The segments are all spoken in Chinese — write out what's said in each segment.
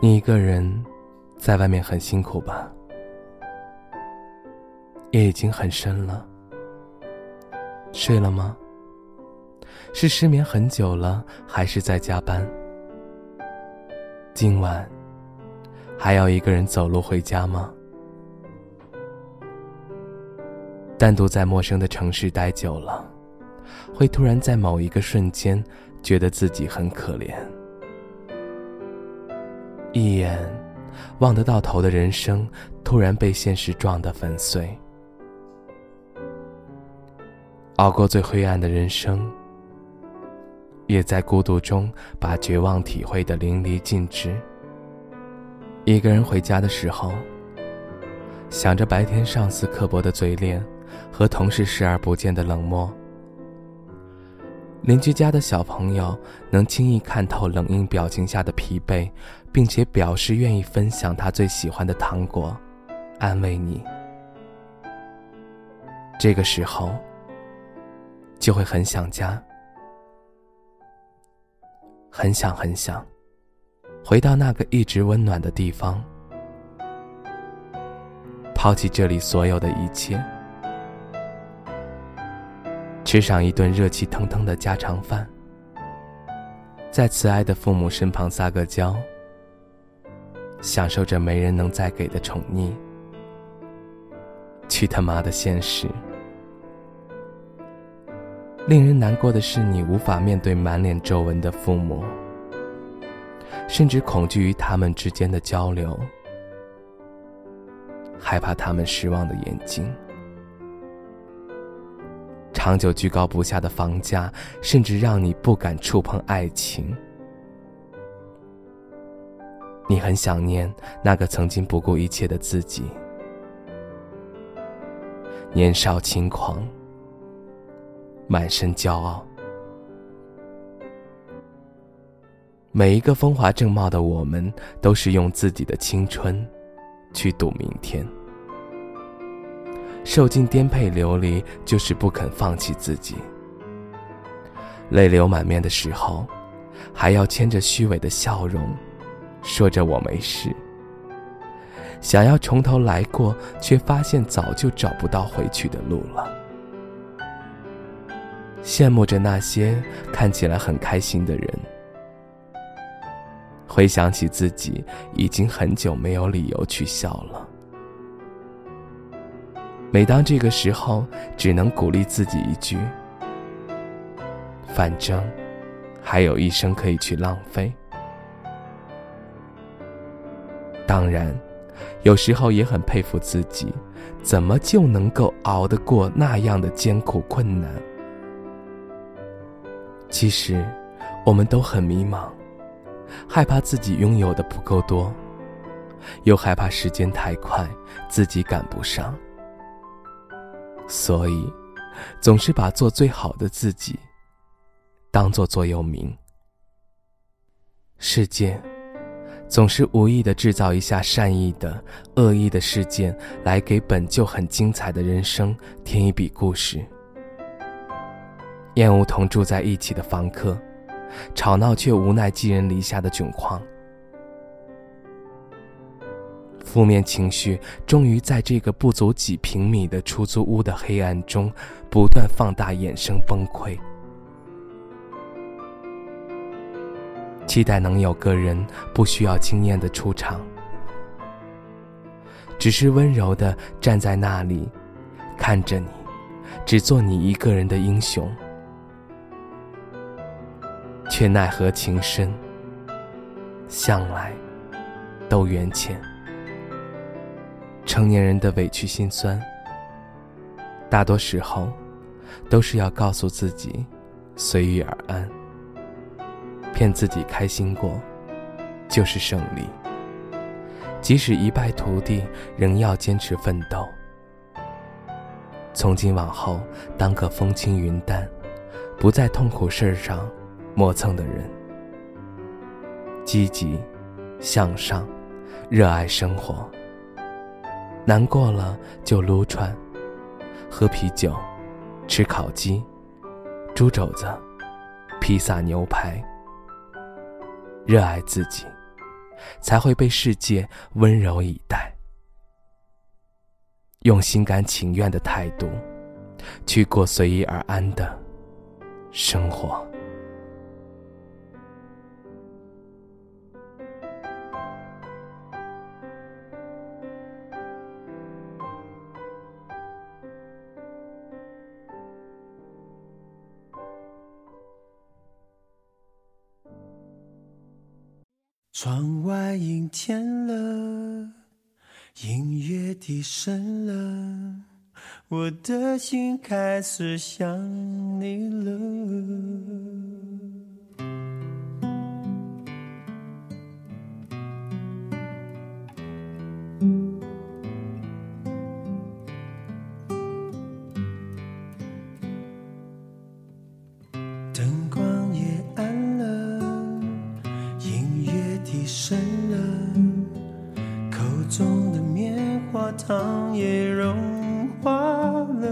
你一个人在外面很辛苦吧？夜已经很深了，睡了吗？是失眠很久了，还是在加班？今晚还要一个人走路回家吗？单独在陌生的城市待久了，会突然在某一个瞬间觉得自己很可怜。一眼望得到头的人生，突然被现实撞得粉碎。熬过最灰暗的人生，也在孤独中把绝望体会得淋漓尽致。一个人回家的时候，想着白天上司刻薄的嘴脸和同事视而不见的冷漠，邻居家的小朋友能轻易看透冷硬表情下的疲惫。并且表示愿意分享他最喜欢的糖果，安慰你。这个时候，就会很想家，很想很想，回到那个一直温暖的地方，抛弃这里所有的一切，吃上一顿热气腾腾的家常饭，在慈爱的父母身旁撒个娇。享受着没人能再给的宠溺，去他妈的现实！令人难过的是，你无法面对满脸皱纹的父母，甚至恐惧于他们之间的交流，害怕他们失望的眼睛。长久居高不下的房价，甚至让你不敢触碰爱情。你很想念那个曾经不顾一切的自己，年少轻狂，满身骄傲。每一个风华正茂的我们，都是用自己的青春去赌明天。受尽颠沛流离，就是不肯放弃自己。泪流满面的时候，还要牵着虚伪的笑容。说着我没事，想要从头来过，却发现早就找不到回去的路了。羡慕着那些看起来很开心的人，回想起自己已经很久没有理由去笑了。每当这个时候，只能鼓励自己一句：反正还有一生可以去浪费。当然，有时候也很佩服自己，怎么就能够熬得过那样的艰苦困难？其实，我们都很迷茫，害怕自己拥有的不够多，又害怕时间太快，自己赶不上，所以，总是把做最好的自己，当做座右铭。世界。总是无意的制造一下善意的、恶意的事件，来给本就很精彩的人生添一笔故事。厌恶同住在一起的房客，吵闹却无奈寄人篱下的窘况，负面情绪终于在这个不足几平米的出租屋的黑暗中，不断放大，衍生崩溃。期待能有个人不需要惊艳的出场，只是温柔的站在那里，看着你，只做你一个人的英雄，却奈何情深，向来都缘浅。成年人的委屈心酸，大多时候都是要告诉自己，随遇而安。骗自己开心过，就是胜利。即使一败涂地，仍要坚持奋斗。从今往后，当个风轻云淡，不在痛苦事上磨蹭的人。积极，向上，热爱生活。难过了就撸串，喝啤酒，吃烤鸡，猪肘子，披萨牛排。热爱自己，才会被世界温柔以待。用心甘情愿的态度，去过随遇而安的生活。窗外阴天了，音乐低声了，我的心开始想你了。睡了，口中的棉花糖也融化了，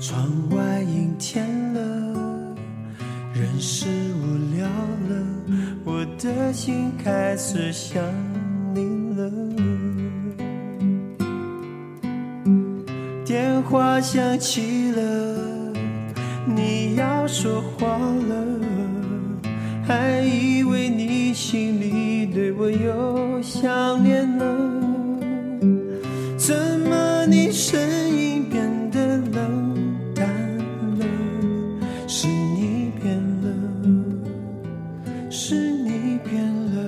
窗外阴天了，人是无聊了，我的心开始想你了。电话响起了，你要说话了，还你变了。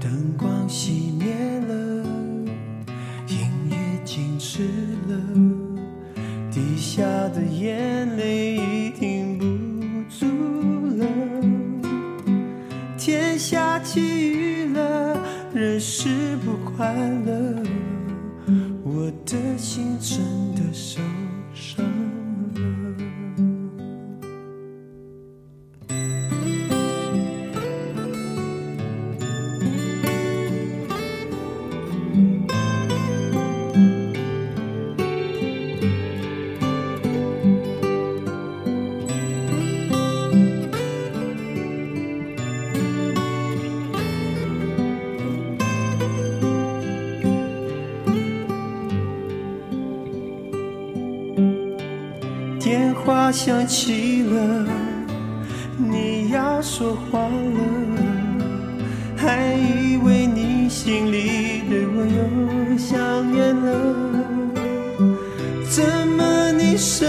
灯光熄灭了，音乐静止了，滴下的眼泪已停不住了。天下起雨了，人是不。快乐，我的心真的受话响起了，你要说话了，还以为你心里对我又想念了，怎么你身